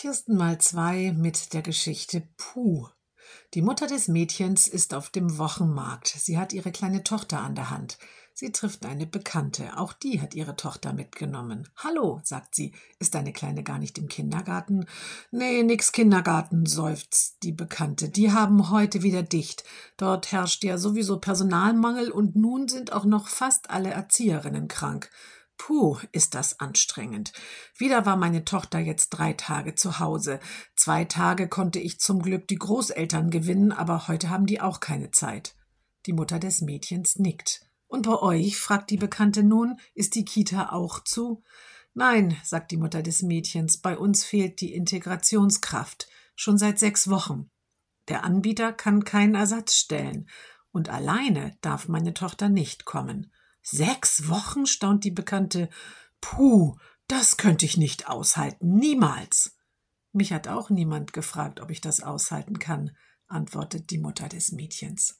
Kirsten mal zwei mit der Geschichte Puh. Die Mutter des Mädchens ist auf dem Wochenmarkt. Sie hat ihre kleine Tochter an der Hand. Sie trifft eine Bekannte. Auch die hat ihre Tochter mitgenommen. Hallo, sagt sie. Ist deine Kleine gar nicht im Kindergarten? Nee, nix Kindergarten, seufzt die Bekannte. Die haben heute wieder dicht. Dort herrscht ja sowieso Personalmangel und nun sind auch noch fast alle Erzieherinnen krank. Puh, ist das anstrengend. Wieder war meine Tochter jetzt drei Tage zu Hause. Zwei Tage konnte ich zum Glück die Großeltern gewinnen, aber heute haben die auch keine Zeit. Die Mutter des Mädchens nickt. Und bei euch, fragt die Bekannte nun, ist die Kita auch zu? Nein, sagt die Mutter des Mädchens, bei uns fehlt die Integrationskraft. Schon seit sechs Wochen. Der Anbieter kann keinen Ersatz stellen. Und alleine darf meine Tochter nicht kommen. Sechs Wochen? staunt die Bekannte. Puh, das könnte ich nicht aushalten, niemals. Mich hat auch niemand gefragt, ob ich das aushalten kann, antwortet die Mutter des Mädchens.